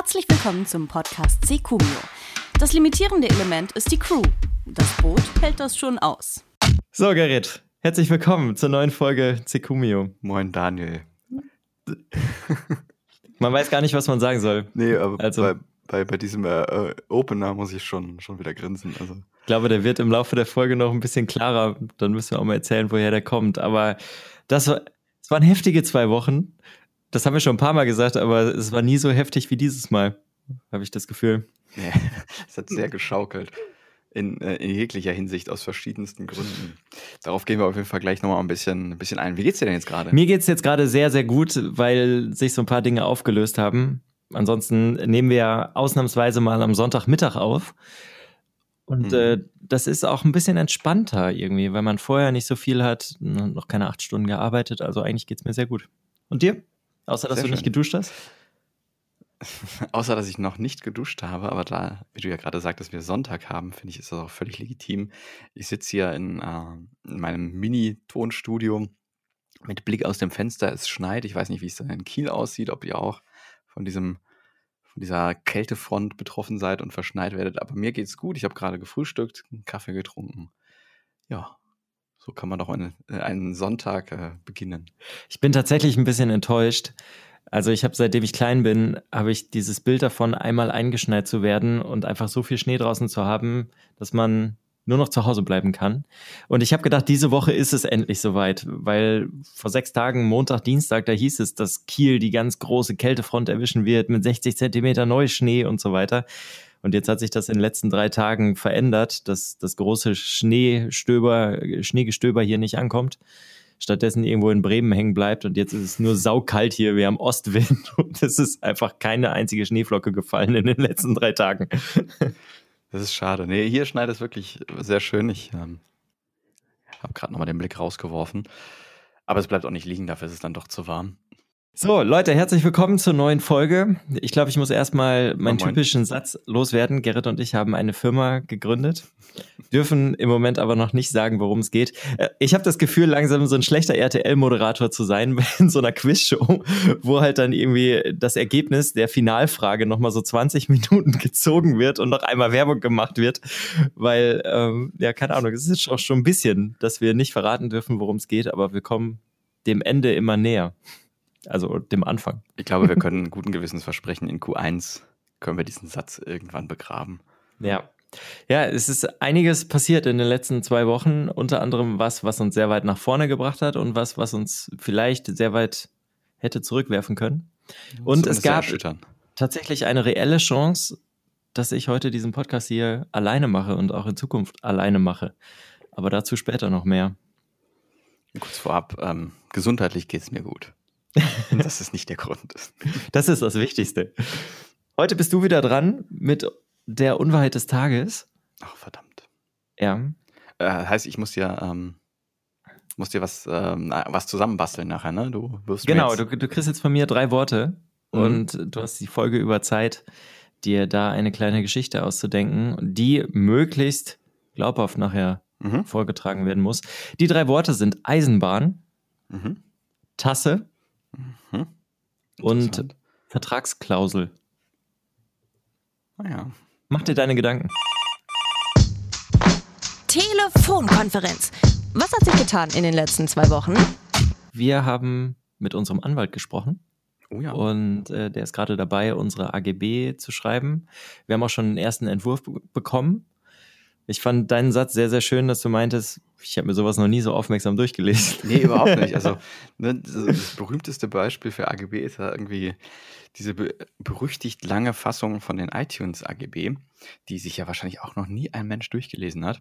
Herzlich willkommen zum Podcast Secumio. Das limitierende Element ist die Crew. Das Boot hält das schon aus. So, Gerrit, herzlich willkommen zur neuen Folge Secumio. Moin, Daniel. Man weiß gar nicht, was man sagen soll. Nee, aber also, bei, bei, bei diesem äh, Opener muss ich schon, schon wieder grinsen. Also. Ich glaube, der wird im Laufe der Folge noch ein bisschen klarer. Dann müssen wir auch mal erzählen, woher der kommt. Aber das war, es waren heftige zwei Wochen. Das haben wir schon ein paar Mal gesagt, aber es war nie so heftig wie dieses Mal, habe ich das Gefühl. Ja, es hat sehr geschaukelt. In, äh, in, jeglicher Hinsicht aus verschiedensten Gründen. Darauf gehen wir auf jeden Fall gleich nochmal ein bisschen, ein bisschen ein. Wie geht's dir denn jetzt gerade? Mir geht's jetzt gerade sehr, sehr gut, weil sich so ein paar Dinge aufgelöst haben. Ansonsten nehmen wir ja ausnahmsweise mal am Sonntagmittag auf. Und mhm. äh, das ist auch ein bisschen entspannter irgendwie, weil man vorher nicht so viel hat, noch keine acht Stunden gearbeitet. Also eigentlich geht's mir sehr gut. Und dir? Außer, dass sehr du schön. nicht geduscht hast? Außer, dass ich noch nicht geduscht habe, aber da, wie du ja gerade sagtest, wir Sonntag haben, finde ich, ist das auch völlig legitim. Ich sitze hier in, äh, in meinem Mini-Tonstudio mit Blick aus dem Fenster. Es schneit. Ich weiß nicht, wie es dann in Kiel aussieht, ob ihr auch von diesem von dieser Kältefront betroffen seid und verschneit werdet. Aber mir geht's gut. Ich habe gerade gefrühstückt, einen Kaffee getrunken. Ja, so kann man doch einen, äh, einen Sonntag äh, beginnen. Ich bin tatsächlich ein bisschen enttäuscht. Also ich habe seitdem ich klein bin, habe ich dieses Bild davon, einmal eingeschneit zu werden und einfach so viel Schnee draußen zu haben, dass man nur noch zu Hause bleiben kann. Und ich habe gedacht, diese Woche ist es endlich soweit, weil vor sechs Tagen, Montag, Dienstag, da hieß es, dass Kiel die ganz große Kältefront erwischen wird mit 60 Zentimeter Neuschnee und so weiter. Und jetzt hat sich das in den letzten drei Tagen verändert, dass das große Schneestöber, Schneegestöber hier nicht ankommt stattdessen irgendwo in Bremen hängen bleibt und jetzt ist es nur saukalt hier, wir haben Ostwind und es ist einfach keine einzige Schneeflocke gefallen in den letzten drei Tagen. Das ist schade. Nee, hier schneit es wirklich sehr schön. Ich ähm, habe gerade nochmal den Blick rausgeworfen. Aber es bleibt auch nicht liegen, dafür ist es dann doch zu warm. So, Leute, herzlich willkommen zur neuen Folge. Ich glaube, ich muss erstmal meinen typischen Satz loswerden. Gerrit und ich haben eine Firma gegründet, dürfen im Moment aber noch nicht sagen, worum es geht. Äh, ich habe das Gefühl, langsam so ein schlechter RTL-Moderator zu sein in so einer Quizshow, wo halt dann irgendwie das Ergebnis der Finalfrage nochmal so 20 Minuten gezogen wird und noch einmal Werbung gemacht wird. Weil, ähm, ja, keine Ahnung, es ist auch schon ein bisschen, dass wir nicht verraten dürfen, worum es geht, aber wir kommen dem Ende immer näher. Also dem Anfang. Ich glaube, wir können guten Gewissens versprechen, in Q1 können wir diesen Satz irgendwann begraben. Ja. Ja, es ist einiges passiert in den letzten zwei Wochen. Unter anderem was, was uns sehr weit nach vorne gebracht hat und was, was uns vielleicht sehr weit hätte zurückwerfen können. Und es gab tatsächlich eine reelle Chance, dass ich heute diesen Podcast hier alleine mache und auch in Zukunft alleine mache. Aber dazu später noch mehr. Kurz vorab, ähm, gesundheitlich geht es mir gut. Das ist nicht der Grund. Das ist das Wichtigste. Heute bist du wieder dran mit der Unwahrheit des Tages. Ach, verdammt. Ja. Äh, heißt, ich muss dir, ähm, muss dir was, ähm, was zusammenbasteln nachher, ne? Du wirst Genau, du, du kriegst jetzt von mir drei Worte mhm. und du hast die Folge über Zeit, dir da eine kleine Geschichte auszudenken, die möglichst glaubhaft nachher mhm. vorgetragen werden muss. Die drei Worte sind Eisenbahn, mhm. Tasse Mhm. Und Vertragsklausel. Naja. Ah Mach dir deine Gedanken. Telefonkonferenz. Was hat sich getan in den letzten zwei Wochen? Wir haben mit unserem Anwalt gesprochen. Oh ja. Und äh, der ist gerade dabei, unsere AGB zu schreiben. Wir haben auch schon einen ersten Entwurf bekommen. Ich fand deinen Satz sehr, sehr schön, dass du meintest, ich habe mir sowas noch nie so aufmerksam durchgelesen. Nee, überhaupt nicht. Also ne, das berühmteste Beispiel für AGB ist ja irgendwie diese be berüchtigt lange Fassung von den iTunes AGB, die sich ja wahrscheinlich auch noch nie ein Mensch durchgelesen hat.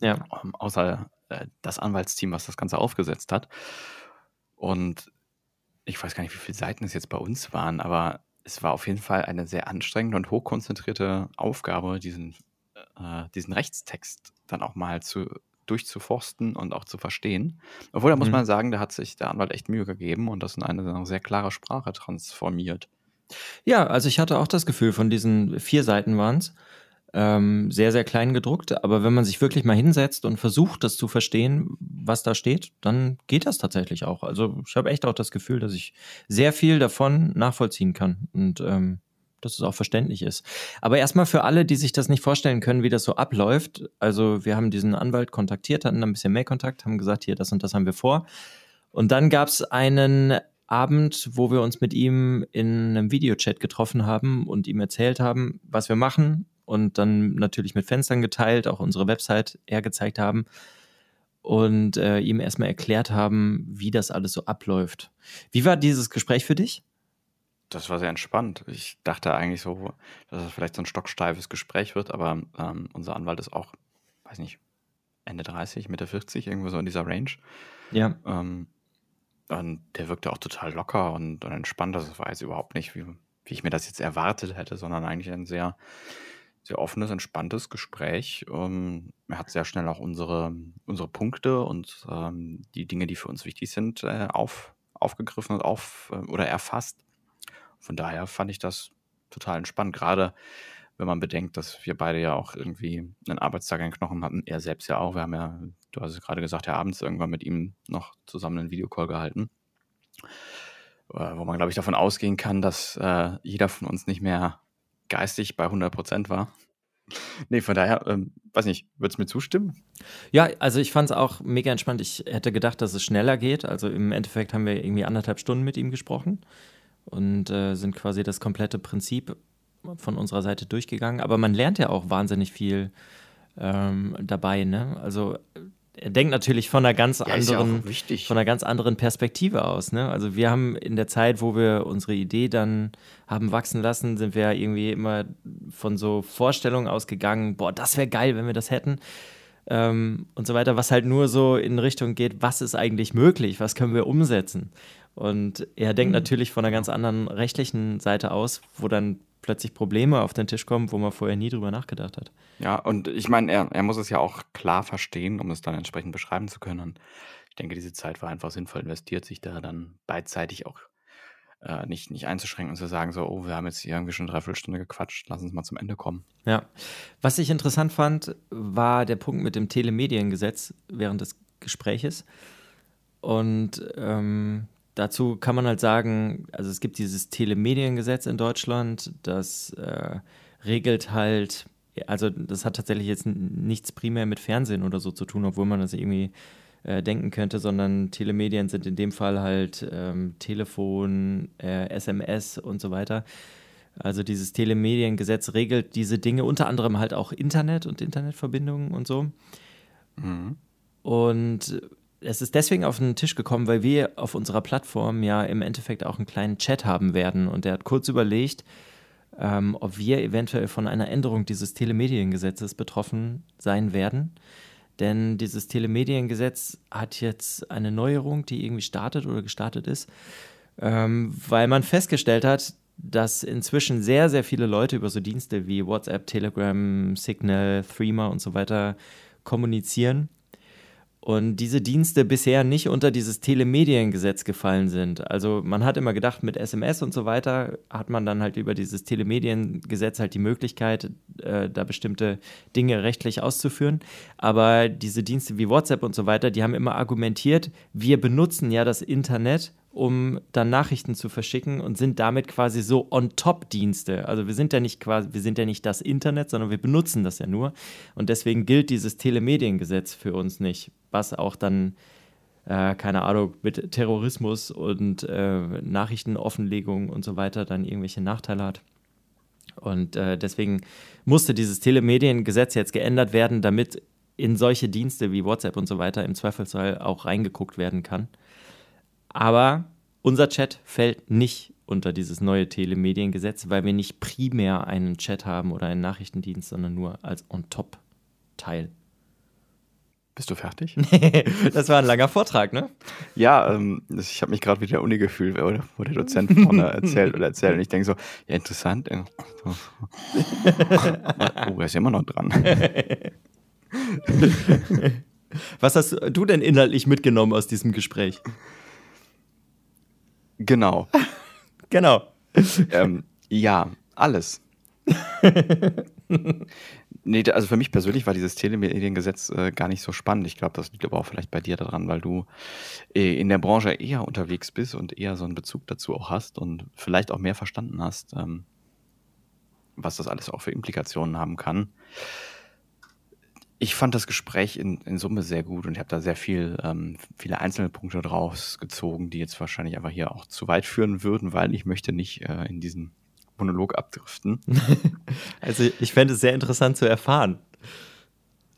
Ja. Um, außer äh, das Anwaltsteam, was das Ganze aufgesetzt hat. Und ich weiß gar nicht, wie viele Seiten es jetzt bei uns waren, aber es war auf jeden Fall eine sehr anstrengende und hochkonzentrierte Aufgabe, diesen äh, diesen Rechtstext dann auch mal zu, durchzuforsten und auch zu verstehen. Obwohl, da muss mhm. man sagen, da hat sich der Anwalt echt Mühe gegeben und das in eine sehr klare Sprache transformiert. Ja, also ich hatte auch das Gefühl, von diesen vier Seiten waren es, ähm, sehr, sehr klein gedruckt. Aber wenn man sich wirklich mal hinsetzt und versucht, das zu verstehen, was da steht, dann geht das tatsächlich auch. Also ich habe echt auch das Gefühl, dass ich sehr viel davon nachvollziehen kann. Und ähm, dass es auch verständlich ist. Aber erstmal für alle, die sich das nicht vorstellen können, wie das so abläuft. Also wir haben diesen Anwalt kontaktiert, hatten ein bisschen Mailkontakt, haben gesagt, hier, das und das haben wir vor. Und dann gab es einen Abend, wo wir uns mit ihm in einem Videochat getroffen haben und ihm erzählt haben, was wir machen und dann natürlich mit Fenstern geteilt, auch unsere Website hergezeigt haben und äh, ihm erstmal erklärt haben, wie das alles so abläuft. Wie war dieses Gespräch für dich? Das war sehr entspannt. Ich dachte eigentlich so, dass es vielleicht so ein stocksteifes Gespräch wird, aber ähm, unser Anwalt ist auch, weiß nicht, Ende 30, Mitte 40, irgendwo so in dieser Range. Ja. Ähm, und der wirkte auch total locker und, und entspannt. Das war jetzt überhaupt nicht, wie, wie ich mir das jetzt erwartet hätte, sondern eigentlich ein sehr, sehr offenes, entspanntes Gespräch. Ähm, er hat sehr schnell auch unsere, unsere Punkte und ähm, die Dinge, die für uns wichtig sind, äh, auf, aufgegriffen und auf äh, oder erfasst. Von daher fand ich das total entspannt, gerade wenn man bedenkt, dass wir beide ja auch irgendwie einen Arbeitstag in Knochen hatten, er selbst ja auch. Wir haben ja, du hast es gerade gesagt, ja abends irgendwann mit ihm noch zusammen einen Videocall gehalten, äh, wo man, glaube ich, davon ausgehen kann, dass äh, jeder von uns nicht mehr geistig bei 100 Prozent war. Nee, von daher, ähm, weiß nicht, würdest du mir zustimmen? Ja, also ich fand es auch mega entspannt. Ich hätte gedacht, dass es schneller geht. Also im Endeffekt haben wir irgendwie anderthalb Stunden mit ihm gesprochen und äh, sind quasi das komplette Prinzip von unserer Seite durchgegangen. Aber man lernt ja auch wahnsinnig viel ähm, dabei. Ne? Also er denkt natürlich von einer ganz ja, anderen, ja von einer ganz anderen Perspektive aus. Ne? Also wir haben in der Zeit, wo wir unsere Idee dann haben wachsen lassen, sind wir irgendwie immer von so Vorstellungen ausgegangen, boah, das wäre geil, wenn wir das hätten. Ähm, und so weiter, was halt nur so in Richtung geht, was ist eigentlich möglich, was können wir umsetzen. Und er denkt mhm. natürlich von einer ganz anderen rechtlichen Seite aus, wo dann plötzlich Probleme auf den Tisch kommen, wo man vorher nie drüber nachgedacht hat. Ja, und ich meine, er, er muss es ja auch klar verstehen, um es dann entsprechend beschreiben zu können. Und ich denke, diese Zeit war einfach sinnvoll investiert, sich da dann beidseitig auch äh, nicht, nicht einzuschränken und zu sagen, so, oh, wir haben jetzt hier irgendwie schon eine Dreiviertelstunde gequatscht, lass uns mal zum Ende kommen. Ja. Was ich interessant fand, war der Punkt mit dem Telemediengesetz während des Gespräches. Und ähm, dazu kann man halt sagen, also es gibt dieses Telemediengesetz in Deutschland, das äh, regelt halt, also das hat tatsächlich jetzt nichts primär mit Fernsehen oder so zu tun, obwohl man das irgendwie äh, denken könnte, sondern Telemedien sind in dem Fall halt ähm, Telefon, äh, SMS und so weiter. Also dieses Telemediengesetz regelt diese Dinge, unter anderem halt auch Internet und Internetverbindungen und so. Mhm. Und es ist deswegen auf den Tisch gekommen, weil wir auf unserer Plattform ja im Endeffekt auch einen kleinen Chat haben werden. Und er hat kurz überlegt, ähm, ob wir eventuell von einer Änderung dieses Telemediengesetzes betroffen sein werden. Denn dieses Telemediengesetz hat jetzt eine Neuerung, die irgendwie startet oder gestartet ist, ähm, weil man festgestellt hat, dass inzwischen sehr, sehr viele Leute über so Dienste wie WhatsApp, Telegram, Signal, Threema und so weiter kommunizieren und diese Dienste bisher nicht unter dieses Telemediengesetz gefallen sind. Also man hat immer gedacht, mit SMS und so weiter hat man dann halt über dieses Telemediengesetz halt die Möglichkeit, äh, da bestimmte Dinge rechtlich auszuführen. Aber diese Dienste wie WhatsApp und so weiter, die haben immer argumentiert, wir benutzen ja das Internet um dann Nachrichten zu verschicken und sind damit quasi so on-top-Dienste. Also wir sind ja nicht quasi, wir sind ja nicht das Internet, sondern wir benutzen das ja nur. Und deswegen gilt dieses Telemediengesetz für uns nicht, was auch dann, äh, keine Ahnung, mit Terrorismus und äh, Nachrichtenoffenlegung und so weiter dann irgendwelche Nachteile hat. Und äh, deswegen musste dieses Telemediengesetz jetzt geändert werden, damit in solche Dienste wie WhatsApp und so weiter im Zweifelsfall auch reingeguckt werden kann. Aber unser Chat fällt nicht unter dieses neue Telemediengesetz, weil wir nicht primär einen Chat haben oder einen Nachrichtendienst, sondern nur als On-Top-Teil. Bist du fertig? das war ein langer Vortrag, ne? Ja, ähm, ich habe mich gerade wieder Uni gefühlt, wo der Dozent vorne erzählt oder erzählt. Und ich denke so, ja, interessant. oh, er ist immer noch dran. Was hast du denn inhaltlich mitgenommen aus diesem Gespräch? Genau. genau. Ähm, ja, alles. nee, also für mich persönlich war dieses Telemediengesetz äh, gar nicht so spannend. Ich glaube, das liegt aber auch vielleicht bei dir daran, weil du äh, in der Branche eher unterwegs bist und eher so einen Bezug dazu auch hast und vielleicht auch mehr verstanden hast. Ähm, was das alles auch für Implikationen haben kann. Ich fand das Gespräch in, in Summe sehr gut und ich habe da sehr viel, ähm, viele einzelne Punkte draus gezogen, die jetzt wahrscheinlich einfach hier auch zu weit führen würden, weil ich möchte nicht äh, in diesen Monolog abdriften. also ich fände es sehr interessant zu erfahren.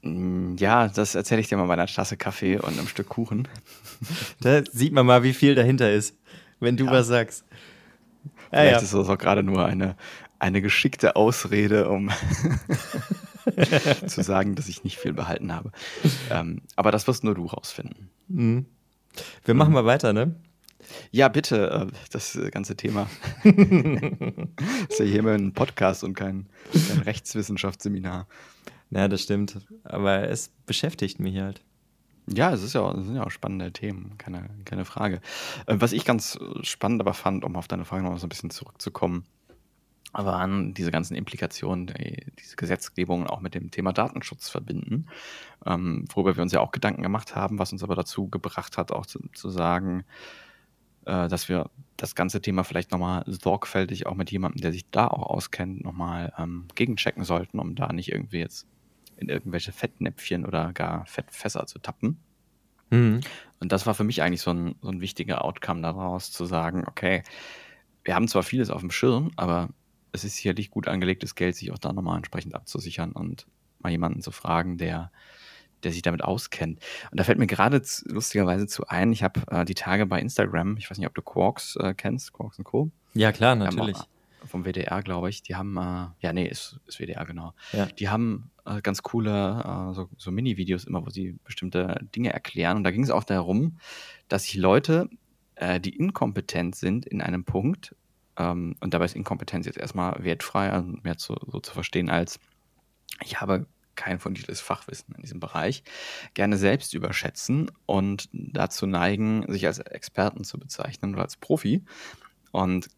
Mm, ja, das erzähle ich dir mal bei einer Tasse Kaffee und einem Stück Kuchen. Da sieht man mal, wie viel dahinter ist, wenn du ja. was sagst. Ja, Vielleicht ja. ist das auch gerade nur eine, eine geschickte Ausrede, um zu sagen, dass ich nicht viel behalten habe. Ähm, aber das wirst nur du rausfinden. Mhm. Wir machen mhm. mal weiter, ne? Ja, bitte, äh, das ganze Thema. das ist ja hier immer ein Podcast und kein, kein Rechtswissenschaftsseminar. Ja, das stimmt. Aber es beschäftigt mich halt. Ja, es ist ja, es sind ja auch spannende Themen, keine, keine Frage. Äh, was ich ganz spannend aber fand, um auf deine Frage noch so ein bisschen zurückzukommen, waren diese ganzen Implikationen, die diese Gesetzgebung auch mit dem Thema Datenschutz verbinden, ähm, worüber wir uns ja auch Gedanken gemacht haben, was uns aber dazu gebracht hat, auch zu, zu sagen, äh, dass wir das ganze Thema vielleicht nochmal sorgfältig auch mit jemandem, der sich da auch auskennt, nochmal ähm, gegenchecken sollten, um da nicht irgendwie jetzt in irgendwelche Fettnäpfchen oder gar Fettfässer zu tappen. Mhm. Und das war für mich eigentlich so ein, so ein wichtiger Outcome daraus, zu sagen, okay, wir haben zwar vieles auf dem Schirm, aber es ist sicherlich gut angelegtes Geld, sich auch da nochmal entsprechend abzusichern und mal jemanden zu fragen, der, der sich damit auskennt. Und da fällt mir gerade lustigerweise zu ein, ich habe äh, die Tage bei Instagram, ich weiß nicht, ob du Quarks äh, kennst, Quarks und Co. Ja, klar, natürlich. vom WDR, glaube ich. Die haben, äh, ja, nee, ist, ist WDR, genau. Ja. Die haben äh, ganz coole äh, so, so Mini-Videos immer, wo sie bestimmte Dinge erklären. Und da ging es auch darum, dass sich Leute, äh, die inkompetent sind in einem Punkt, ähm, und dabei ist Inkompetenz jetzt erstmal wertfrei, also mehr zu, so zu verstehen als, ich habe kein fundiertes Fachwissen in diesem Bereich, gerne selbst überschätzen und dazu neigen, sich als Experten zu bezeichnen oder als Profi und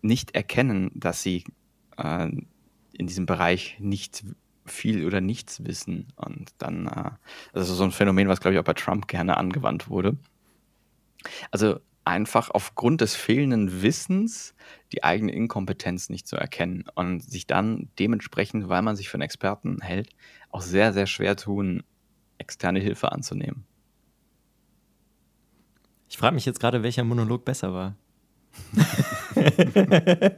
nicht erkennen, dass sie äh, in diesem Bereich nicht viel oder nichts wissen. Und dann, äh, das ist so ein Phänomen, was, glaube ich, auch bei Trump gerne angewandt wurde. Also einfach aufgrund des fehlenden Wissens die eigene Inkompetenz nicht zu erkennen und sich dann dementsprechend, weil man sich für einen Experten hält, auch sehr, sehr schwer tun, externe Hilfe anzunehmen. Ich frage mich jetzt gerade, welcher Monolog besser war.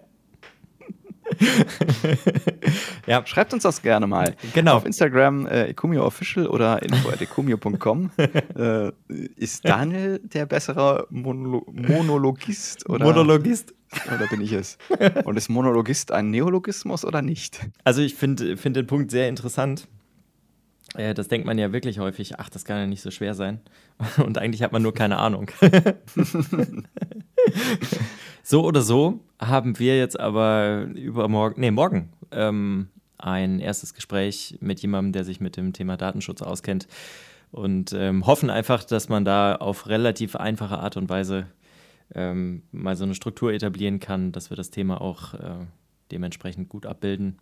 ja. Schreibt uns das gerne mal. Genau. Auf Instagram äh, Official oder info.ecumio.com. äh, ist Daniel der bessere Monolo Monologist? Oder? Monologist? Oder bin ich es? Und ist Monologist ein Neologismus oder nicht? Also ich finde find den Punkt sehr interessant. Äh, das denkt man ja wirklich häufig, ach, das kann ja nicht so schwer sein. Und eigentlich hat man nur keine Ahnung. so oder so haben wir jetzt aber übermorgen, nee, morgen ähm, ein erstes Gespräch mit jemandem, der sich mit dem Thema Datenschutz auskennt. Und ähm, hoffen einfach, dass man da auf relativ einfache Art und Weise ähm, mal so eine Struktur etablieren kann, dass wir das Thema auch äh, dementsprechend gut abbilden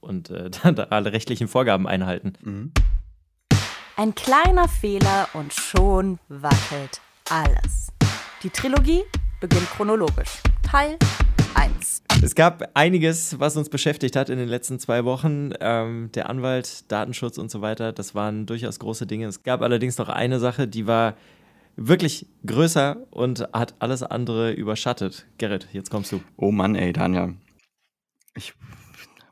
und äh, alle rechtlichen Vorgaben einhalten. Mhm. Ein kleiner Fehler und schon wackelt alles. Die Trilogie beginnt chronologisch. Teil 1. Es gab einiges, was uns beschäftigt hat in den letzten zwei Wochen. Ähm, der Anwalt, Datenschutz und so weiter, das waren durchaus große Dinge. Es gab allerdings noch eine Sache, die war wirklich größer und hat alles andere überschattet. Gerrit, jetzt kommst du. Oh Mann, ey, Daniel. Ich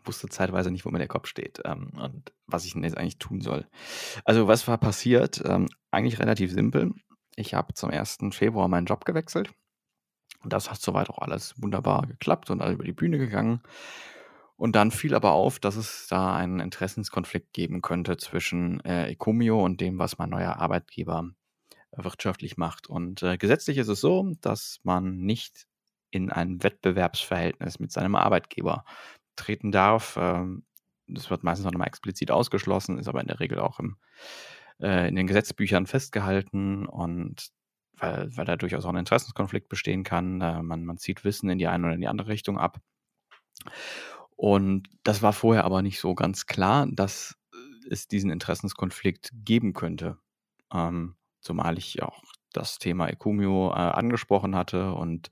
wusste zeitweise nicht, wo mir der Kopf steht ähm, und was ich denn jetzt eigentlich tun soll. Also, was war passiert? Ähm, eigentlich relativ simpel. Ich habe zum 1. Februar meinen Job gewechselt. Und das hat soweit auch alles wunderbar geklappt und all über die Bühne gegangen. Und dann fiel aber auf, dass es da einen Interessenskonflikt geben könnte zwischen äh, Ecomio und dem, was mein neuer Arbeitgeber wirtschaftlich macht. Und äh, gesetzlich ist es so, dass man nicht in ein Wettbewerbsverhältnis mit seinem Arbeitgeber treten darf. Ähm, das wird meistens noch einmal explizit ausgeschlossen, ist aber in der Regel auch im, äh, in den Gesetzbüchern festgehalten und weil, weil da durchaus auch ein Interessenskonflikt bestehen kann. Äh, man, man zieht Wissen in die eine oder in die andere Richtung ab. Und das war vorher aber nicht so ganz klar, dass es diesen Interessenskonflikt geben könnte. Ähm, zumal ich auch das Thema Ecumio äh, angesprochen hatte und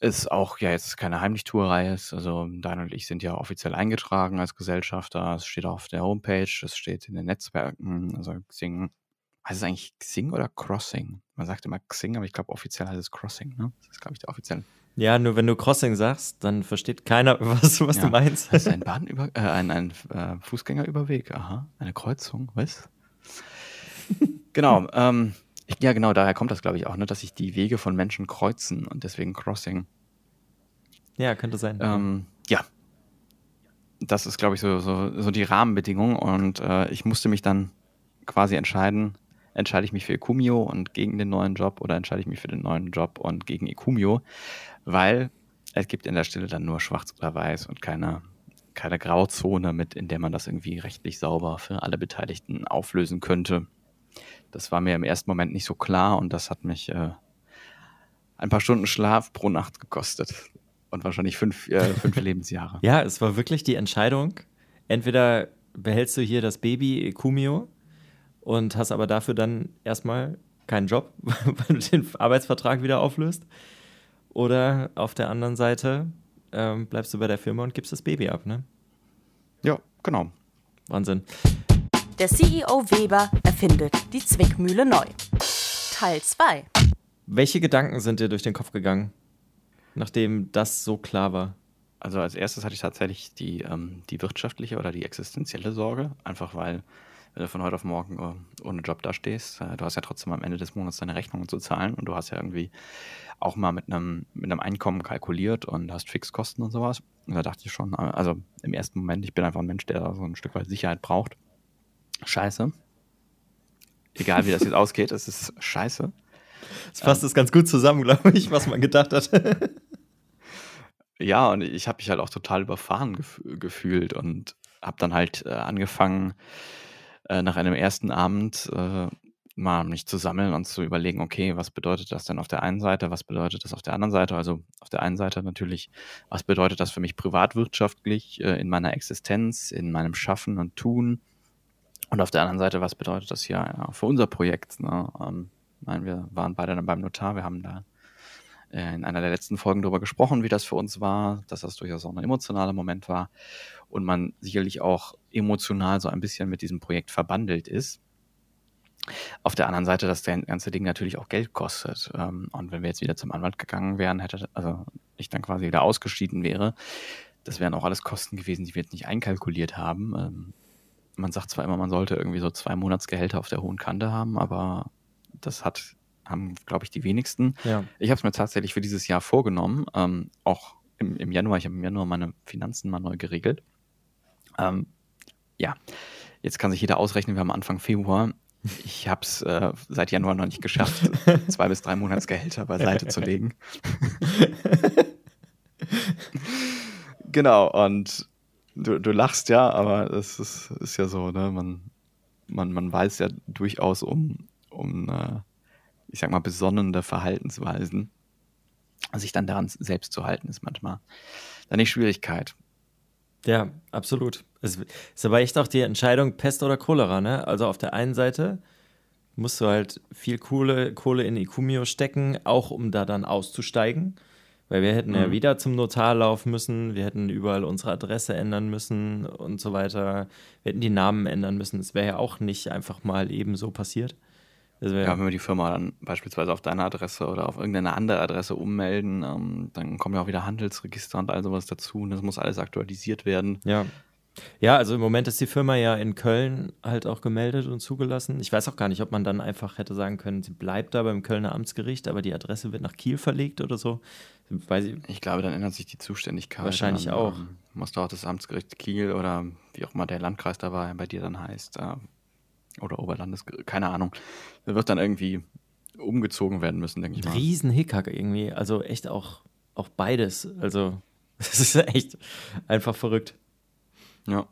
ist auch ja jetzt keine Heimlichtuerei ist. Also Daniel und ich sind ja offiziell eingetragen als Gesellschafter. Es steht auf der Homepage, es steht in den Netzwerken. Also Xing, heißt es eigentlich Xing oder Crossing? Man sagt immer Xing, aber ich glaube offiziell heißt es Crossing. Ne? Das ist glaube ich der offizielle. Ja, nur wenn du Crossing sagst, dann versteht keiner, was, was ja. du meinst. Das ist ein Bahnüber äh, ein, ein äh, Fußgängerüberweg. Aha, eine Kreuzung, was? genau. Ähm, ja, genau, daher kommt das, glaube ich, auch, ne, dass sich die Wege von Menschen kreuzen und deswegen Crossing. Ja, könnte sein. Ähm, ja. Das ist, glaube ich, so, so, so die Rahmenbedingung und äh, ich musste mich dann quasi entscheiden, entscheide ich mich für Ekumio und gegen den neuen Job oder entscheide ich mich für den neuen Job und gegen Ekumio, weil es gibt in der Stelle dann nur schwarz oder weiß und keine, keine Grauzone mit, in der man das irgendwie rechtlich sauber für alle Beteiligten auflösen könnte. Das war mir im ersten Moment nicht so klar und das hat mich äh, ein paar Stunden Schlaf pro Nacht gekostet. Und wahrscheinlich fünf, äh, fünf Lebensjahre. Ja, es war wirklich die Entscheidung. Entweder behältst du hier das Baby Kumio und hast aber dafür dann erstmal keinen Job, weil du den Arbeitsvertrag wieder auflöst. Oder auf der anderen Seite ähm, bleibst du bei der Firma und gibst das Baby ab, ne? Ja, genau. Wahnsinn. Der CEO Weber erfindet die Zwickmühle neu. Teil 2. Welche Gedanken sind dir durch den Kopf gegangen, nachdem das so klar war? Also als erstes hatte ich tatsächlich die, ähm, die wirtschaftliche oder die existenzielle Sorge, einfach weil wenn du von heute auf morgen äh, ohne Job dastehst, äh, du hast ja trotzdem am Ende des Monats deine Rechnungen zu zahlen und du hast ja irgendwie auch mal mit einem, mit einem Einkommen kalkuliert und hast Fixkosten und sowas. Und da dachte ich schon, äh, also im ersten Moment, ich bin einfach ein Mensch, der so ein Stück weit Sicherheit braucht scheiße. Egal wie das jetzt ausgeht, es ist scheiße. Das fasst es ähm, ganz gut zusammen, glaube ich, was man gedacht hat. ja, und ich habe mich halt auch total überfahren gef gefühlt und habe dann halt äh, angefangen, äh, nach einem ersten Abend äh, mal mich zu sammeln und zu überlegen, okay, was bedeutet das denn auf der einen Seite, was bedeutet das auf der anderen Seite? Also auf der einen Seite natürlich, was bedeutet das für mich privatwirtschaftlich, äh, in meiner Existenz, in meinem Schaffen und Tun? Und auf der anderen Seite, was bedeutet das hier ja, für unser Projekt? Ne? Ähm, meine, wir waren beide dann beim Notar, wir haben da äh, in einer der letzten Folgen darüber gesprochen, wie das für uns war, dass das durchaus auch ein emotionaler Moment war und man sicherlich auch emotional so ein bisschen mit diesem Projekt verbandelt ist. Auf der anderen Seite, dass das ganze Ding natürlich auch Geld kostet. Ähm, und wenn wir jetzt wieder zum Anwalt gegangen wären, hätte, also ich dann quasi wieder ausgeschieden wäre, das wären auch alles Kosten gewesen, die wir jetzt nicht einkalkuliert haben. Ähm, man sagt zwar immer, man sollte irgendwie so zwei Monatsgehälter auf der hohen Kante haben, aber das hat, haben, glaube ich, die wenigsten. Ja. Ich habe es mir tatsächlich für dieses Jahr vorgenommen, ähm, auch im, im, Januar, ich habe im Januar meine Finanzen mal neu geregelt. Ähm, ja, jetzt kann sich jeder ausrechnen, wir haben Anfang Februar. Ich habe es äh, seit Januar noch nicht geschafft, zwei bis drei Monatsgehälter beiseite zu legen. genau, und du, du lachst ja, aber es ist, ist ja so, ne? Man, man, man weiß ja durchaus um, um äh, ich sag mal, besonnene Verhaltensweisen. Sich dann daran selbst zu halten, ist manchmal dann die Schwierigkeit. Ja, absolut. Es ist aber echt auch die Entscheidung Pest oder Cholera, ne? Also auf der einen Seite musst du halt viel Kohle, Kohle in Ikumio stecken, auch um da dann auszusteigen. Weil wir hätten mhm. ja wieder zum Notar laufen müssen, wir hätten überall unsere Adresse ändern müssen und so weiter. Wir hätten die Namen ändern müssen. Das wäre ja auch nicht einfach mal eben so passiert. ja, wenn wir die Firma dann beispielsweise auf deine Adresse oder auf irgendeine andere Adresse ummelden, ähm, dann kommen ja auch wieder Handelsregister und all sowas dazu und das muss alles aktualisiert werden. Ja. Ja, also im Moment ist die Firma ja in Köln halt auch gemeldet und zugelassen. Ich weiß auch gar nicht, ob man dann einfach hätte sagen können, sie bleibt da beim Kölner Amtsgericht, aber die Adresse wird nach Kiel verlegt oder so. Weiß ich, ich glaube, dann ändert sich die Zuständigkeit. Wahrscheinlich dann, auch. Ähm, muss auch das Amtsgericht Kiel oder wie auch immer der Landkreis da war, bei dir dann heißt, äh, oder Oberlandesgericht, keine Ahnung. Da wird dann irgendwie umgezogen werden müssen, denke ich mal. Riesen Hickhack irgendwie. Also echt auch, auch beides. Also, das ist echt einfach verrückt. Ja.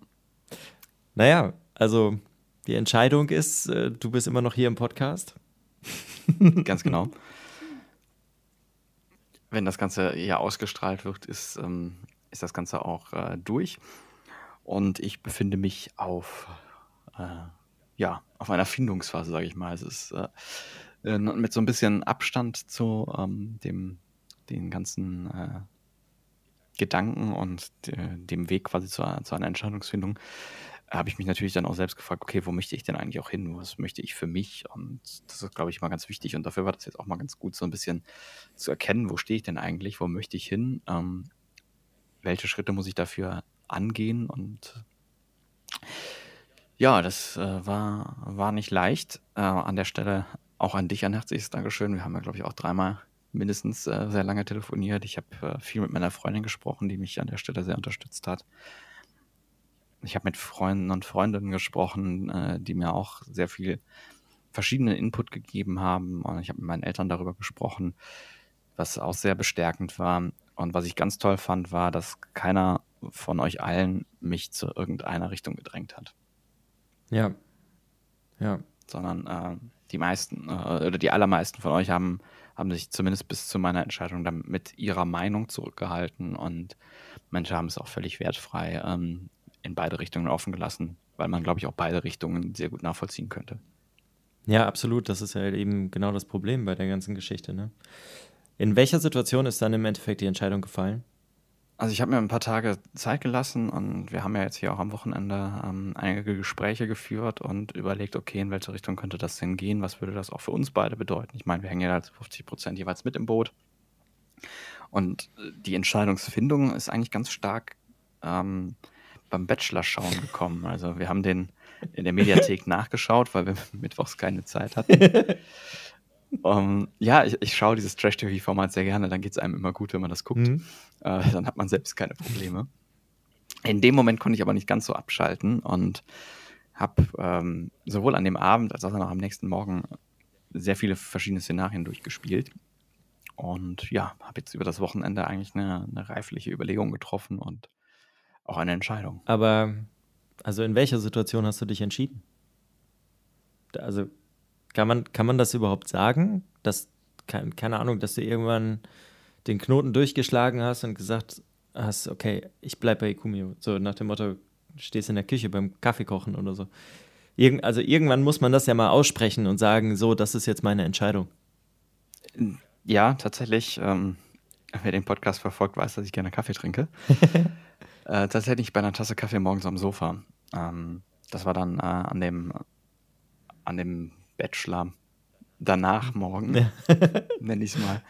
Naja, also die Entscheidung ist, äh, du bist immer noch hier im Podcast. Ganz genau. Wenn das Ganze hier ausgestrahlt wird, ist, ähm, ist das Ganze auch äh, durch. Und ich befinde mich auf, äh, ja, auf einer Findungsphase, sage ich mal. Es ist äh, äh, mit so ein bisschen Abstand zu ähm, dem den ganzen äh, Gedanken und de, dem Weg quasi zu, zu einer Entscheidungsfindung, habe ich mich natürlich dann auch selbst gefragt, okay, wo möchte ich denn eigentlich auch hin? Was möchte ich für mich? Und das ist, glaube ich, immer ganz wichtig. Und dafür war das jetzt auch mal ganz gut, so ein bisschen zu erkennen, wo stehe ich denn eigentlich? Wo möchte ich hin? Ähm, welche Schritte muss ich dafür angehen? Und ja, das äh, war, war nicht leicht. Äh, an der Stelle auch an dich ein herzliches Dankeschön. Wir haben ja, glaube ich, auch dreimal mindestens äh, sehr lange telefoniert. Ich habe äh, viel mit meiner Freundin gesprochen, die mich an der Stelle sehr unterstützt hat. Ich habe mit Freunden und Freundinnen gesprochen, äh, die mir auch sehr viel verschiedenen Input gegeben haben. Und ich habe mit meinen Eltern darüber gesprochen, was auch sehr bestärkend war. Und was ich ganz toll fand, war, dass keiner von euch allen mich zu irgendeiner Richtung gedrängt hat. Ja. Ja. Sondern äh, die meisten äh, oder die allermeisten von euch haben haben sich zumindest bis zu meiner Entscheidung dann mit ihrer Meinung zurückgehalten und manche haben es auch völlig wertfrei ähm, in beide Richtungen offen gelassen, weil man, glaube ich, auch beide Richtungen sehr gut nachvollziehen könnte. Ja, absolut. Das ist ja eben genau das Problem bei der ganzen Geschichte. Ne? In welcher Situation ist dann im Endeffekt die Entscheidung gefallen? Also ich habe mir ein paar Tage Zeit gelassen und wir haben ja jetzt hier auch am Wochenende ähm, einige Gespräche geführt und überlegt, okay, in welche Richtung könnte das denn gehen? Was würde das auch für uns beide bedeuten? Ich meine, wir hängen ja als 50 Prozent jeweils mit im Boot. Und äh, die Entscheidungsfindung ist eigentlich ganz stark ähm, beim Bachelor-Schauen gekommen. Also wir haben den in der Mediathek nachgeschaut, weil wir mittwochs keine Zeit hatten. Um, ja, ich, ich schaue dieses Trash-TV-Format sehr gerne, dann geht es einem immer gut, wenn man das guckt. Mhm. Äh, dann hat man selbst keine Probleme. In dem Moment konnte ich aber nicht ganz so abschalten und habe ähm, sowohl an dem Abend als auch auch am nächsten Morgen sehr viele verschiedene Szenarien durchgespielt. Und ja, habe jetzt über das Wochenende eigentlich eine, eine reifliche Überlegung getroffen und auch eine Entscheidung. Aber, also in welcher Situation hast du dich entschieden? Also kann man, kann man das überhaupt sagen? Dass, keine Ahnung, dass du irgendwann den Knoten durchgeschlagen hast und gesagt hast, okay, ich bleibe bei Ikumio. So nach dem Motto, stehst in der Küche beim Kaffeekochen oder so. Irgend, also irgendwann muss man das ja mal aussprechen und sagen, so, das ist jetzt meine Entscheidung. Ja, tatsächlich. Ähm, wer den Podcast verfolgt, weiß, dass ich gerne Kaffee trinke. äh, tatsächlich bei einer Tasse Kaffee morgens am Sofa. Ähm, das war dann äh, an dem an dem Bachelor danach morgen, ja. nenne ich es mal,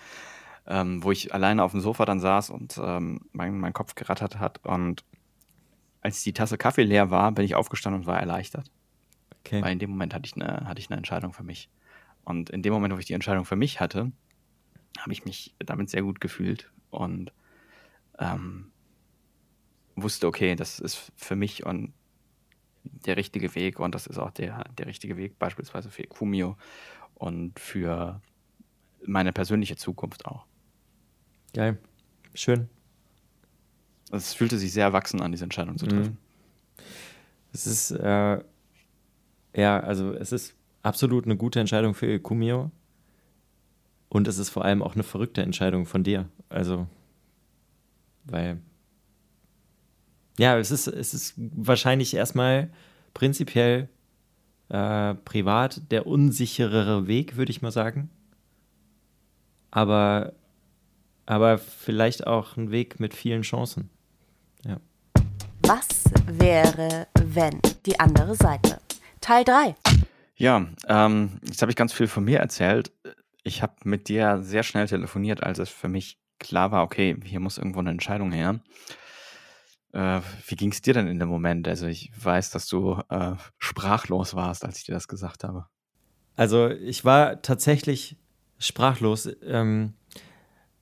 ähm, wo ich alleine auf dem Sofa dann saß und ähm, mein, mein Kopf gerattert hat. Und als die Tasse Kaffee leer war, bin ich aufgestanden und war erleichtert. Okay. Weil in dem Moment hatte ich, eine, hatte ich eine Entscheidung für mich. Und in dem Moment, wo ich die Entscheidung für mich hatte, habe ich mich damit sehr gut gefühlt und ähm, wusste, okay, das ist für mich und der richtige Weg und das ist auch der, der richtige Weg beispielsweise für Kumio und für meine persönliche Zukunft auch. Geil. Schön. Es fühlte sich sehr erwachsen an, diese Entscheidung zu treffen. Mhm. Es ist, äh, ja, also es ist absolut eine gute Entscheidung für Kumio. Und es ist vor allem auch eine verrückte Entscheidung von dir. Also, weil ja, es ist, es ist wahrscheinlich erstmal prinzipiell äh, privat der unsicherere Weg, würde ich mal sagen. Aber, aber vielleicht auch ein Weg mit vielen Chancen. Ja. Was wäre, wenn die andere Seite? Teil 3. Ja, ähm, jetzt habe ich ganz viel von mir erzählt. Ich habe mit dir sehr schnell telefoniert, als es für mich klar war, okay, hier muss irgendwo eine Entscheidung her. Äh, wie ging es dir denn in dem Moment? Also ich weiß, dass du äh, sprachlos warst, als ich dir das gesagt habe. Also ich war tatsächlich sprachlos. Ähm,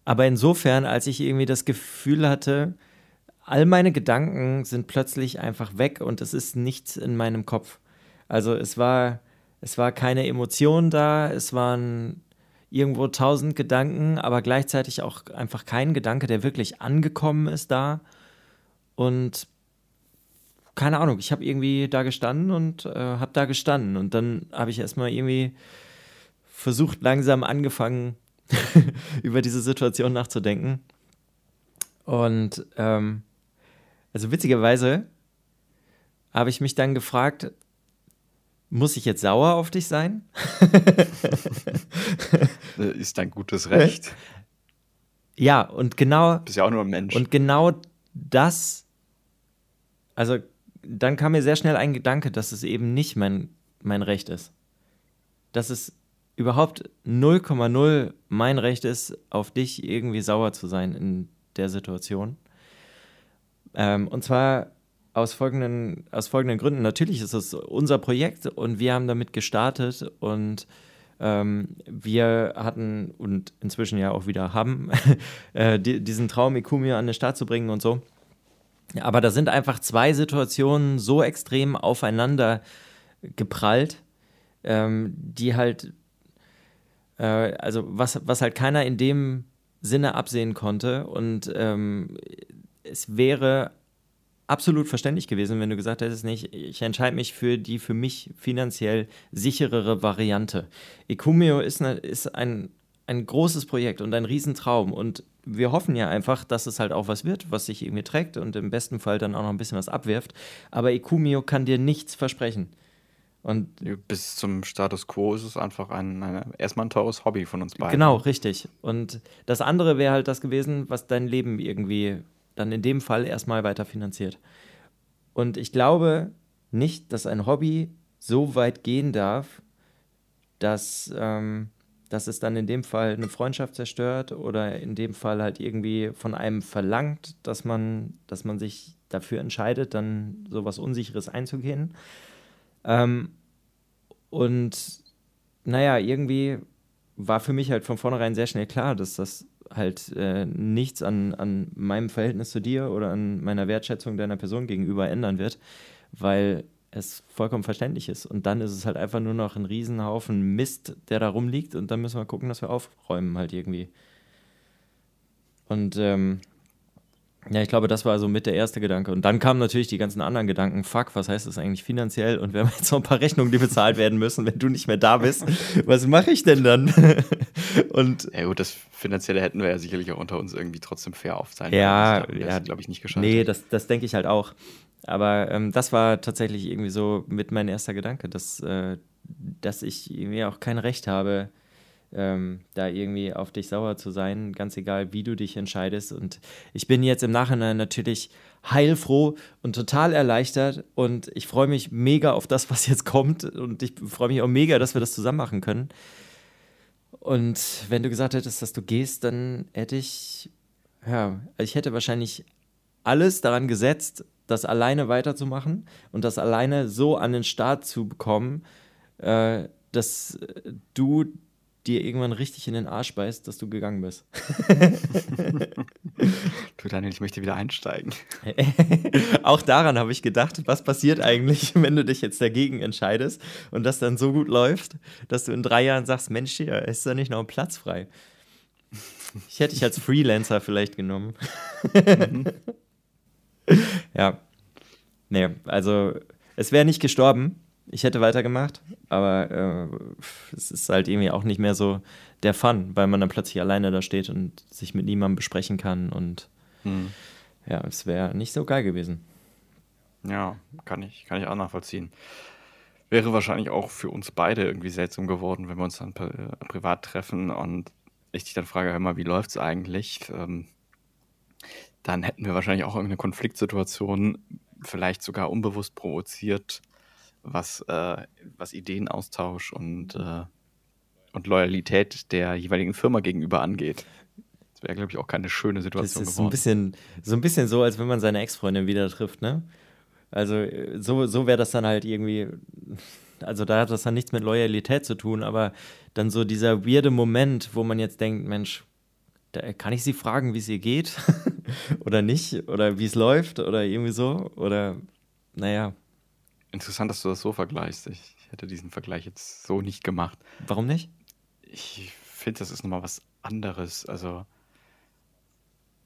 aber insofern, als ich irgendwie das Gefühl hatte, all meine Gedanken sind plötzlich einfach weg und es ist nichts in meinem Kopf. Also es war, es war keine Emotion da, es waren irgendwo tausend Gedanken, aber gleichzeitig auch einfach kein Gedanke, der wirklich angekommen ist da. Und keine Ahnung, ich habe irgendwie da gestanden und äh, habe da gestanden. Und dann habe ich erstmal irgendwie versucht, langsam angefangen, über diese Situation nachzudenken. Und ähm, also witzigerweise habe ich mich dann gefragt, muss ich jetzt sauer auf dich sein? Ist dein gutes Recht. Ja, und genau. Du bist ja auch nur ein Mensch. Und genau das, also dann kam mir sehr schnell ein Gedanke, dass es eben nicht mein, mein Recht ist. Dass es überhaupt 0,0 mein Recht ist, auf dich irgendwie sauer zu sein in der Situation. Ähm, und zwar aus folgenden, aus folgenden Gründen. Natürlich ist es unser Projekt und wir haben damit gestartet und ähm, wir hatten und inzwischen ja auch wieder haben, äh, die, diesen Traum, Ikumio an den Start zu bringen und so. Aber da sind einfach zwei Situationen so extrem aufeinander geprallt, ähm, die halt, äh, also was, was halt keiner in dem Sinne absehen konnte. Und ähm, es wäre absolut verständlich gewesen, wenn du gesagt hättest, nicht, ich entscheide mich für die für mich finanziell sicherere Variante. Ecumio ist, eine, ist ein, ein großes Projekt und ein Riesentraum und wir hoffen ja einfach, dass es halt auch was wird, was sich irgendwie trägt und im besten Fall dann auch noch ein bisschen was abwirft. Aber Ecumio kann dir nichts versprechen. Und bis zum Status quo ist es einfach ein, ein, erstmal ein teures Hobby von uns beiden. Genau, richtig. Und das andere wäre halt das gewesen, was dein Leben irgendwie dann in dem Fall erstmal weiter finanziert. Und ich glaube nicht, dass ein Hobby so weit gehen darf, dass, ähm, dass es dann in dem Fall eine Freundschaft zerstört oder in dem Fall halt irgendwie von einem verlangt, dass man, dass man sich dafür entscheidet, dann sowas Unsicheres einzugehen. Ähm, und naja, irgendwie war für mich halt von vornherein sehr schnell klar, dass das halt äh, nichts an, an meinem Verhältnis zu dir oder an meiner Wertschätzung deiner Person gegenüber ändern wird, weil es vollkommen verständlich ist. Und dann ist es halt einfach nur noch ein Riesenhaufen Mist, der da rumliegt und dann müssen wir gucken, dass wir aufräumen halt irgendwie. Und ähm, ja, ich glaube, das war so mit der erste Gedanke. Und dann kamen natürlich die ganzen anderen Gedanken. Fuck, was heißt das eigentlich finanziell? Und wir haben jetzt noch ein paar Rechnungen, die bezahlt werden müssen, wenn du nicht mehr da bist. Was mache ich denn dann? Und ja gut, das Finanzielle hätten wir ja sicherlich auch unter uns irgendwie trotzdem fair aufteilen. Ja, ja glaube ich, nicht geschafft. Nee, das, das denke ich halt auch. Aber ähm, das war tatsächlich irgendwie so mit mein erster Gedanke, dass, äh, dass ich mir auch kein Recht habe, ähm, da irgendwie auf dich sauer zu sein, ganz egal, wie du dich entscheidest. Und ich bin jetzt im Nachhinein natürlich heilfroh und total erleichtert und ich freue mich mega auf das, was jetzt kommt und ich freue mich auch mega, dass wir das zusammen machen können. Und wenn du gesagt hättest, dass du gehst, dann hätte ich, ja, ich hätte wahrscheinlich alles daran gesetzt, das alleine weiterzumachen und das alleine so an den Start zu bekommen, äh, dass du dir irgendwann richtig in den Arsch beißt, dass du gegangen bist. du Daniel, ich möchte wieder einsteigen. Auch daran habe ich gedacht, was passiert eigentlich, wenn du dich jetzt dagegen entscheidest und das dann so gut läuft, dass du in drei Jahren sagst, Mensch, hier ist da nicht noch ein Platz frei. Ich hätte dich als Freelancer vielleicht genommen. ja. Nee, also es wäre nicht gestorben, ich hätte weitergemacht, aber äh, es ist halt irgendwie auch nicht mehr so der Fun, weil man dann plötzlich alleine da steht und sich mit niemandem besprechen kann und hm. ja, es wäre nicht so geil gewesen. Ja, kann ich, kann ich auch nachvollziehen. Wäre wahrscheinlich auch für uns beide irgendwie seltsam geworden, wenn wir uns dann äh, privat treffen und ich dich dann frage, hör mal, wie läuft es eigentlich? Ähm, dann hätten wir wahrscheinlich auch irgendeine Konfliktsituation vielleicht sogar unbewusst provoziert, was, äh, was Ideenaustausch und, äh, und Loyalität der jeweiligen Firma gegenüber angeht. Das wäre, glaube ich, auch keine schöne Situation das ist geworden. So ein, bisschen, so ein bisschen so, als wenn man seine Ex-Freundin wieder trifft, ne? Also so, so wäre das dann halt irgendwie, also da hat das dann nichts mit Loyalität zu tun, aber dann so dieser weirde Moment, wo man jetzt denkt, Mensch, da kann ich sie fragen, wie es ihr geht oder nicht oder wie es läuft oder irgendwie so oder naja, Interessant, dass du das so vergleichst. Ich, hätte diesen Vergleich jetzt so nicht gemacht. Warum nicht? Ich finde, das ist nochmal was anderes. Also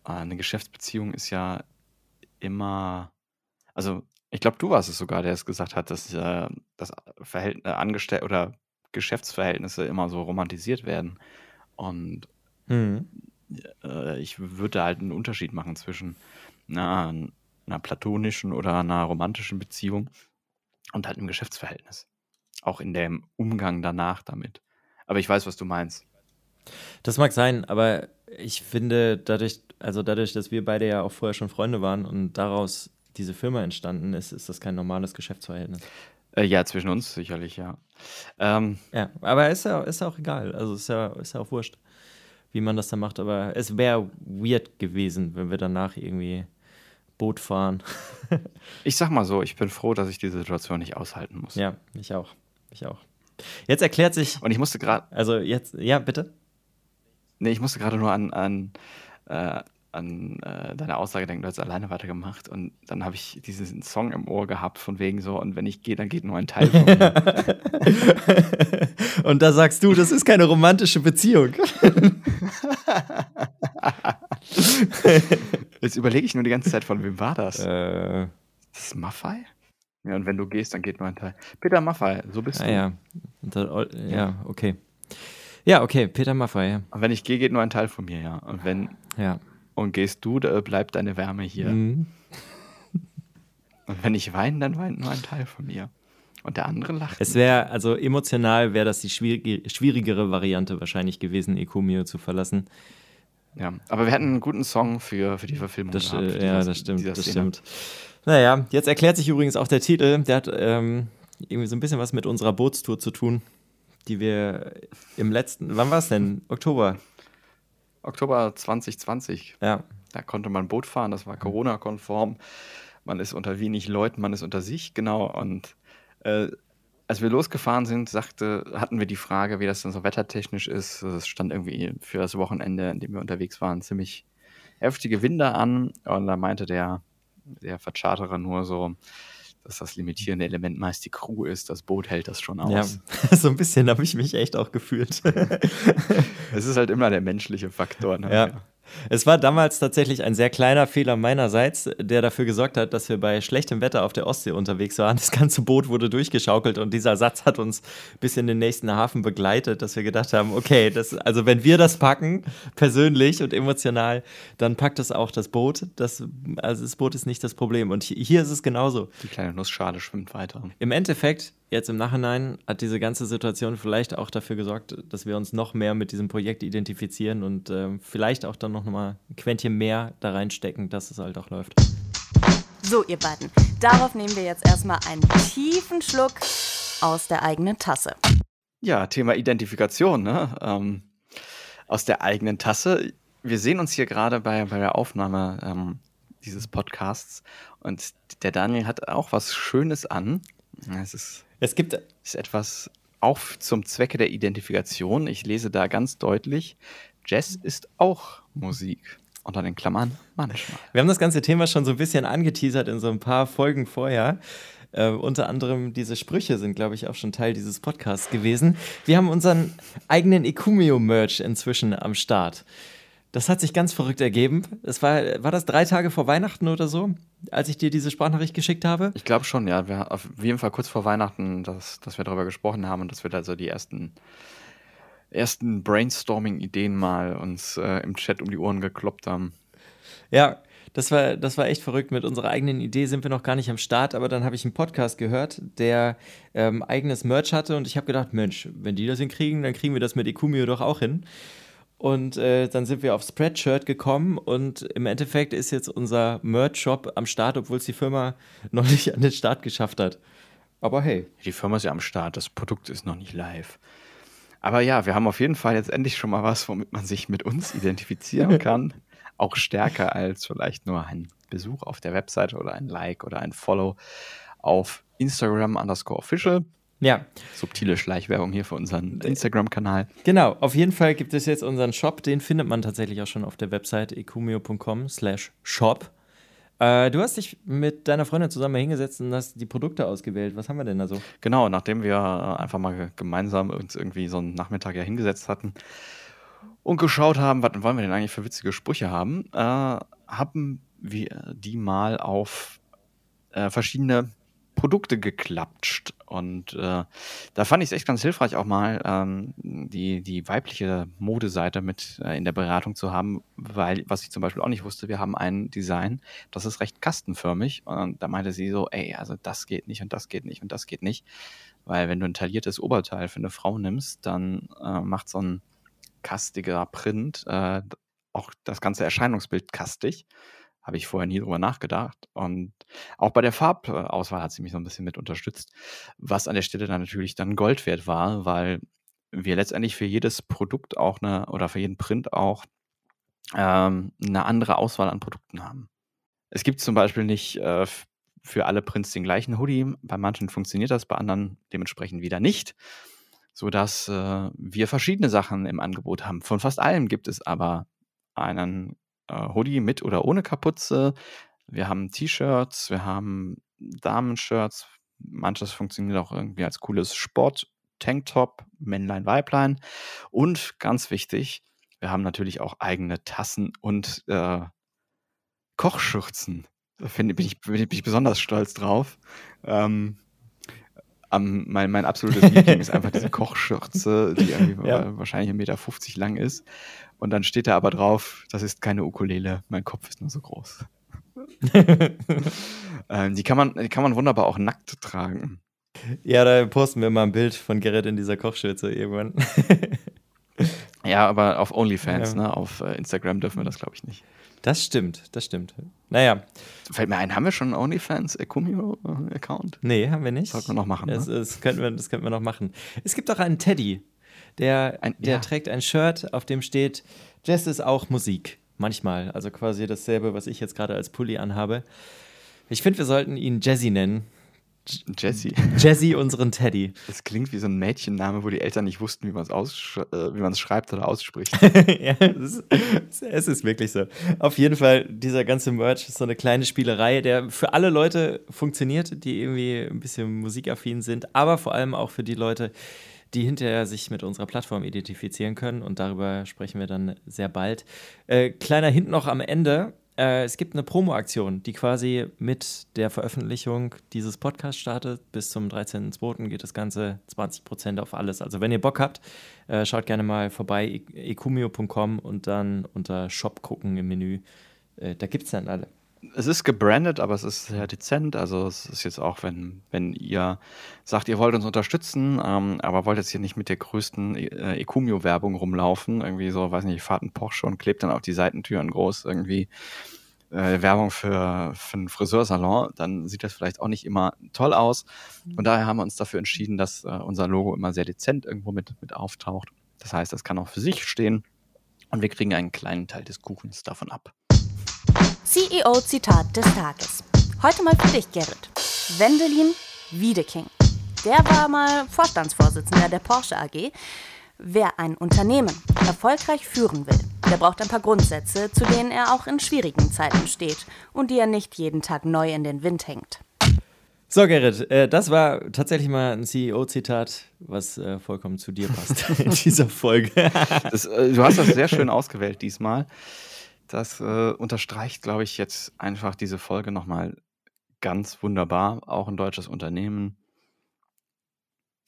äh, eine Geschäftsbeziehung ist ja immer, also ich glaube, du warst es sogar, der es gesagt hat, dass äh, das Verhältnis äh, Angestellte oder Geschäftsverhältnisse immer so romantisiert werden. Und mhm. äh, ich würde halt einen Unterschied machen zwischen einer, einer platonischen oder einer romantischen Beziehung und halt im Geschäftsverhältnis. Auch in dem Umgang danach damit. Aber ich weiß, was du meinst. Das mag sein, aber ich finde, dadurch, also dadurch, dass wir beide ja auch vorher schon Freunde waren und daraus diese Firma entstanden ist, ist das kein normales Geschäftsverhältnis. Äh, ja, zwischen uns sicherlich, ja. Ähm, Ja, aber ist ja, ist ja auch egal. Also ist ja, ist ja auch wurscht, wie man das dann macht. Aber es wäre weird gewesen, wenn wir danach irgendwie Boot fahren. ich sag mal so, ich bin froh, dass ich diese Situation nicht aushalten muss. ja, ich auch. Ich auch. Jetzt erklärt sich, Und ich musste gerade, also jetzt, ja, bitte. nee, ich musste gerade nur an, an, äh, an äh, deine Aussage denken, du hast alleine weitergemacht und dann habe ich diesen Song im Ohr gehabt, von wegen so, und wenn ich gehe, dann geht nur ein Teil von mir. Und da sagst du, das ist keine romantische Beziehung. Jetzt überlege ich nur die ganze Zeit, von wem war das? äh, Das ist Maffei? Ja, und wenn du gehst, dann geht nur ein Teil. Peter Maffei, so bist ah, du. ja. Da- ja, okay. Ja, okay, Peter Maffay. ja. Und wenn ich gehe, geht nur ein Teil von mir, ja. Und wenn Ja. und gehst du, da bleibt deine Wärme hier. Mhm. Und wenn ich weine, dann weint nur ein Teil von mir. Und der andere lacht. Es wäre, also emotional wäre das die schwierige, schwierigere Variante wahrscheinlich gewesen, Ekumio zu verlassen. Ja, aber wir hatten einen guten Song für, für die Verfilmung. Das, gehabt, äh, ja, dieser- das stimmt, das stimmt. Naja, jetzt erklärt sich übrigens auch der Titel. Der hat ähm, irgendwie so ein bisschen was mit unserer Bootstour zu tun, die wir im letzten, wann war es denn? Oktober. Oktober 2020. Ja, Da konnte man Boot fahren, das war Corona-konform. Man ist unter wenig Leuten, man ist unter sich, genau. Und äh, als wir losgefahren sind, sagte, hatten wir die Frage, wie das dann so wettertechnisch ist. Es stand irgendwie für das Wochenende, in dem wir unterwegs waren, ziemlich heftige Winde an. Und da meinte der, der Vercharterer nur so, dass das limitierende Element meist die Crew ist. Das Boot hält das schon ja. aus. so ein bisschen habe ich mich echt auch gefühlt. Es ist halt immer der menschliche Faktor. Ne? Ja. Es war damals tatsächlich ein sehr kleiner Fehler meinerseits, der dafür gesorgt hat, dass wir bei schlechtem Wetter auf der Ostsee unterwegs waren. Das ganze Boot wurde durchgeschaukelt und dieser Satz hat uns bis in den nächsten Hafen begleitet, dass wir gedacht haben, okay, das, also wenn wir das packen, persönlich und emotional, dann packt es auch das Boot. Das, also das Boot ist nicht das Problem. Und hi- hier ist es genauso. Die kleine Nussschale schwimmt weiter. Im Endeffekt, jetzt im Nachhinein, hat diese ganze Situation vielleicht auch dafür gesorgt, dass wir uns noch mehr mit diesem Projekt identifizieren und ähm, vielleicht auch dann noch mal ein Quäntchen mehr da reinstecken, dass es halt auch läuft. So, ihr beiden, darauf nehmen wir jetzt erstmal einen tiefen Schluck aus der eigenen Tasse. Ja, Thema Identifikation, ne? Ähm, aus der eigenen Tasse. Wir sehen uns hier gerade bei, bei der Aufnahme ähm, dieses Podcasts und der Daniel hat auch was Schönes an. Es ist, Es gibt, ist etwas auch zum Zwecke der Identifikation. Ich lese da ganz deutlich, Jazz ist auch Musik. Unter den Klammern manchmal. wir haben das ganze Thema schon so ein bisschen angeteasert in so ein paar Folgen vorher. Äh, unter anderem diese Sprüche sind, glaube ich, auch schon Teil dieses Podcasts gewesen. Wir haben unseren eigenen Ekumio-Merch inzwischen am Start. Das hat sich ganz verrückt ergeben. Es war, war das drei Tage vor Weihnachten oder so, als ich dir diese Sprachnachricht geschickt habe? Ich glaube schon, ja. Wir, auf jeden Fall kurz vor Weihnachten, dass, dass wir darüber gesprochen haben und dass wir da so die ersten, ersten Brainstorming-Ideen mal uns äh, im Chat um die Ohren gekloppt haben. Ja, das war, das war echt verrückt. Mit unserer eigenen Idee sind wir noch gar nicht am Start, aber dann habe ich einen Podcast gehört, der ähm, eigenes Merch hatte und ich habe gedacht, Mensch, wenn die das hinkriegen, dann kriegen wir das mit Ekumio doch auch hin. Und äh, dann sind wir auf Spreadshirt gekommen und im Endeffekt ist jetzt unser Merch-Shop am Start, obwohl es die Firma noch nicht an den Start geschafft hat. Aber hey. Die Firma ist ja am Start, das Produkt ist noch nicht live. Aber ja, wir haben auf jeden Fall jetzt endlich schon mal was, womit man sich mit uns identifizieren kann. Auch stärker als vielleicht nur ein Besuch auf der Webseite oder ein Like oder ein Follow auf Instagram underscore official. Ja, Subtile Schleichwerbung hier für unseren Instagram-Kanal. Genau, auf jeden Fall gibt es jetzt unseren Shop, den findet man tatsächlich auch schon auf der Website ekumio.com slash shop. Äh, du hast dich mit deiner Freundin zusammen hingesetzt und hast die Produkte ausgewählt. Was haben wir denn da so? Genau, nachdem wir äh, einfach mal gemeinsam uns irgendwie so einen Nachmittag ja hingesetzt hatten und geschaut haben, was wollen wir denn eigentlich für witzige Sprüche haben, äh, haben wir die mal auf äh, verschiedene Produkte geklatscht. Und äh, da fand ich es echt ganz hilfreich, auch mal ähm, die, die weibliche Modeseite mit äh, in der Beratung zu haben, weil, was ich zum Beispiel auch nicht wusste, wir haben ein Design, das ist recht kastenförmig. Und da meinte sie so, ey, also das geht nicht und das geht nicht und das geht nicht. Weil wenn du ein tailliertes Oberteil für eine Frau nimmst, dann äh, macht so ein kastiger Print äh, auch das ganze Erscheinungsbild kastig. Habe ich vorher nie drüber nachgedacht. Und auch bei der Farbauswahl hat sie mich so ein bisschen mit unterstützt, was an der Stelle dann natürlich dann Gold wert war, weil wir letztendlich für jedes Produkt auch eine oder für jeden Print auch ähm, eine andere Auswahl an Produkten haben. Es gibt zum Beispiel nicht äh, für alle Prints den gleichen Hoodie. Bei manchen funktioniert das, bei anderen dementsprechend wieder nicht, sodass äh, wir verschiedene Sachen im Angebot haben. Von fast allem gibt es aber einen Hoodie mit oder ohne Kapuze. Wir haben T-Shirts, wir haben Damenshirts. Manches funktioniert auch irgendwie als cooles Sport-Tanktop, Männlein, Weiblein. Und ganz wichtig, wir haben natürlich auch eigene Tassen und äh, Kochschürzen. Da bin, ich, bin ich besonders stolz drauf. Ähm, um, mein, mein absolutes Liebling ist einfach diese Kochschürze, die irgendwie ja. wahrscheinlich 1,50 Meter lang ist. Und dann steht da aber drauf, das ist keine Ukulele, mein Kopf ist nur so groß. ähm, die, kann man, die kann man wunderbar auch nackt tragen. Ja, da posten wir mal ein Bild von Gerrit in dieser Kochschürze irgendwann. ja, aber auf OnlyFans, ja. ne? Auf äh, Instagram dürfen wir das, glaube ich, nicht. Das stimmt, das stimmt. Naja. Fällt mir ein, haben wir schon einen OnlyFans Ekumio-Account? Nee, haben wir nicht. Sollten wir noch machen. Das, ne? das, könnten wir, das könnten wir noch machen. Es gibt auch einen Teddy, der, ein, der ja. trägt ein Shirt, auf dem steht, Jazz ist auch Musik. Manchmal. Also quasi dasselbe, was ich jetzt gerade als Pulli anhabe. Ich finde, wir sollten ihn Jazzy nennen. Jessie. Jessie, unseren Teddy. Das klingt wie so ein Mädchenname, wo die Eltern nicht wussten, wie man es äh, schreibt oder ausspricht. ja, es ist, es ist wirklich so. Auf jeden Fall, dieser ganze Merch ist so eine kleine Spielerei, der für alle Leute funktioniert, die irgendwie ein bisschen musikaffin sind, aber vor allem auch für die Leute, die hinterher sich mit unserer Plattform identifizieren können. Und darüber sprechen wir dann sehr bald. Äh, kleiner Hint noch am Ende äh, es gibt eine Promo-Aktion, die quasi mit der Veröffentlichung dieses Podcasts startet. Bis zum 13.02. geht das Ganze 20% auf alles. Also wenn ihr Bock habt, äh, schaut gerne mal vorbei, ekumio.com und dann unter Shop gucken im Menü. Äh, da gibt es dann alle es ist gebrandet, aber es ist sehr dezent. Also es ist jetzt auch, wenn, wenn ihr sagt, ihr wollt uns unterstützen, ähm, aber wollt jetzt hier nicht mit der größten äh, Ecumio-Werbung rumlaufen, irgendwie so, weiß nicht, fahrt einen Porsche und klebt dann auf die Seitentüren groß irgendwie äh, Werbung für, für einen Friseursalon, dann sieht das vielleicht auch nicht immer toll aus. Und daher haben wir uns dafür entschieden, dass äh, unser Logo immer sehr dezent irgendwo mit, mit auftaucht. Das heißt, das kann auch für sich stehen und wir kriegen einen kleinen Teil des Kuchens davon ab. CEO-Zitat des Tages. Heute mal für dich, Gerrit. Wendelin Wiedeking. Der war mal Vorstandsvorsitzender der Porsche AG. Wer ein Unternehmen erfolgreich führen will, der braucht ein paar Grundsätze, zu denen er auch in schwierigen Zeiten steht und die er nicht jeden Tag neu in den Wind hängt. So, Gerrit, äh, das war tatsächlich mal ein CEO-Zitat, was äh, vollkommen zu dir passt in dieser Folge. das, äh, du hast das sehr schön ausgewählt diesmal. Das äh, unterstreicht, glaube ich, jetzt einfach diese Folge nochmal ganz wunderbar. Auch ein deutsches Unternehmen.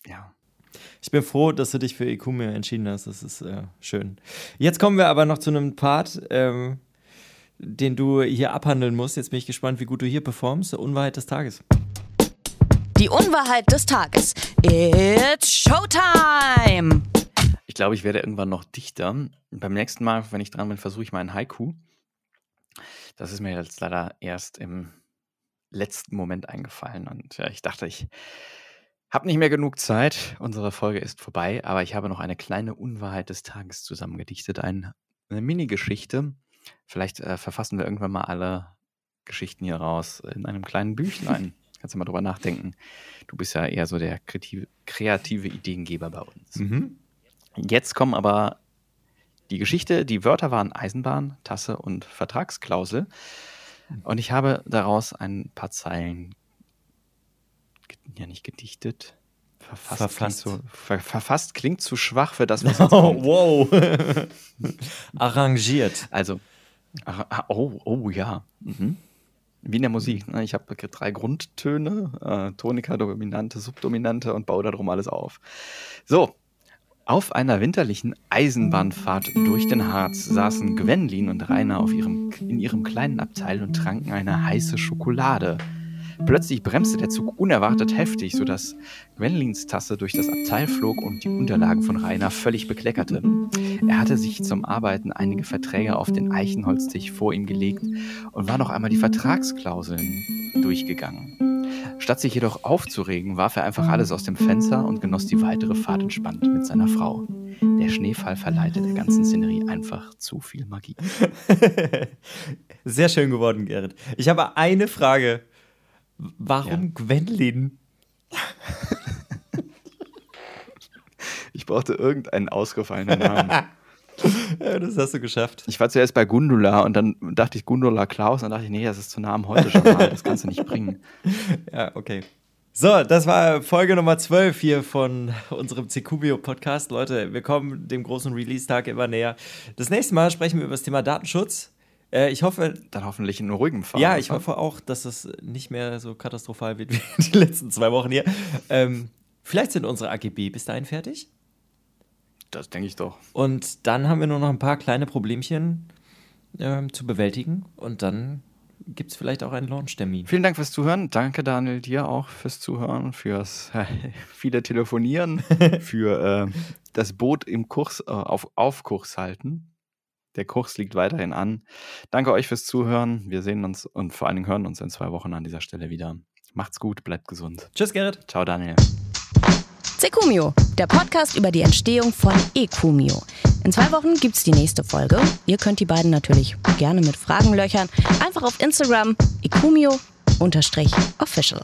Ja. Ich bin froh, dass du dich für Ecumio entschieden hast. Das ist äh, schön. Jetzt kommen wir aber noch zu einem Part, ähm, den du hier abhandeln musst. Jetzt bin ich gespannt, wie gut du hier performst. Unwahrheit des Tages. Die Unwahrheit des Tages. It's Showtime! Ich glaube, ich werde irgendwann noch dichter. Beim nächsten Mal, wenn ich dran bin, versuche ich mal ein Haiku. Das ist mir jetzt leider erst im letzten Moment eingefallen. Und ja, ich dachte, ich habe nicht mehr genug Zeit. Unsere Folge ist vorbei, aber ich habe noch eine kleine Unwahrheit des Tages zusammengedichtet. Ein, eine Mini-Geschichte. Vielleicht äh, verfassen wir irgendwann mal alle Geschichten hier raus in einem kleinen Büchlein. Kannst du mal drüber nachdenken. Du bist ja eher so der kreative, kreative Ideengeber bei uns. Mhm. Jetzt kommen aber die Geschichte, die Wörter waren Eisenbahn, Tasse und Vertragsklausel. Und ich habe daraus ein paar Zeilen, ja nicht gedichtet, verfasst. Verfasst. Klingt, zu, ver, verfasst klingt zu schwach für das, was jetzt oh, kommt. Wow. Arrangiert. Also, oh, oh ja. Mhm. Wie in der Musik. Ne? Ich habe drei Grundtöne, äh, Tonika, Dominante, Subdominante und baue darum alles auf. So, auf einer winterlichen Eisenbahnfahrt durch den Harz saßen Gwenlin und Rainer ihrem, in ihrem kleinen Abteil und tranken eine heiße Schokolade. Plötzlich bremste der Zug unerwartet heftig, sodass Gwendolins Tasse durch das Abteil flog und die Unterlagen von Rainer völlig bekleckerte. Er hatte sich zum Arbeiten einige Verträge auf den Eichenholztisch vor ihm gelegt und war noch einmal die Vertragsklauseln durchgegangen. Statt sich jedoch aufzuregen, warf er einfach alles aus dem Fenster und genoss die weitere Fahrt entspannt mit seiner Frau. Der Schneefall verleiht der ganzen Szenerie einfach zu viel Magie. Sehr schön geworden, Gerrit. Ich habe eine Frage. Warum ja. Gwendolyn? ich brauchte irgendeinen ausgefallenen Namen. ja, das hast du geschafft. Ich war zuerst bei Gundula und dann dachte ich Gundula Klaus und dann dachte ich, nee, das ist zu Namen heute schon mal. Das kannst du nicht bringen. Ja, okay. So, das war Folge Nummer 12 hier von unserem Cecubio Podcast. Leute, wir kommen dem großen Release-Tag immer näher. Das nächste Mal sprechen wir über das Thema Datenschutz. Äh, ich hoffe. Dann hoffentlich in ruhigem Fahren. Ja, ich hoffe auch, dass das nicht mehr so katastrophal wird wie die letzten zwei Wochen hier. Ähm, vielleicht sind unsere AGB bis dahin fertig. Das denke ich doch. Und dann haben wir nur noch ein paar kleine Problemchen ähm, zu bewältigen. Und dann gibt es vielleicht auch einen Launch-Termin. Vielen Dank fürs Zuhören. Danke, Daniel, dir auch fürs Zuhören, fürs äh, viele Telefonieren, für äh, das Boot im Kurs, äh, auf, auf Kurs halten. Der Kurs liegt weiterhin an. Danke euch fürs Zuhören. Wir sehen uns und vor allen Dingen hören uns in zwei Wochen an dieser Stelle wieder. Macht's gut, bleibt gesund. Tschüss, Gerrit. Ciao, Daniel. Secumio, der Podcast über die Entstehung von Ecumio. In zwei Wochen gibt es die nächste Folge. Ihr könnt die beiden natürlich gerne mit Fragen löchern. Einfach auf Instagram ecumio-official.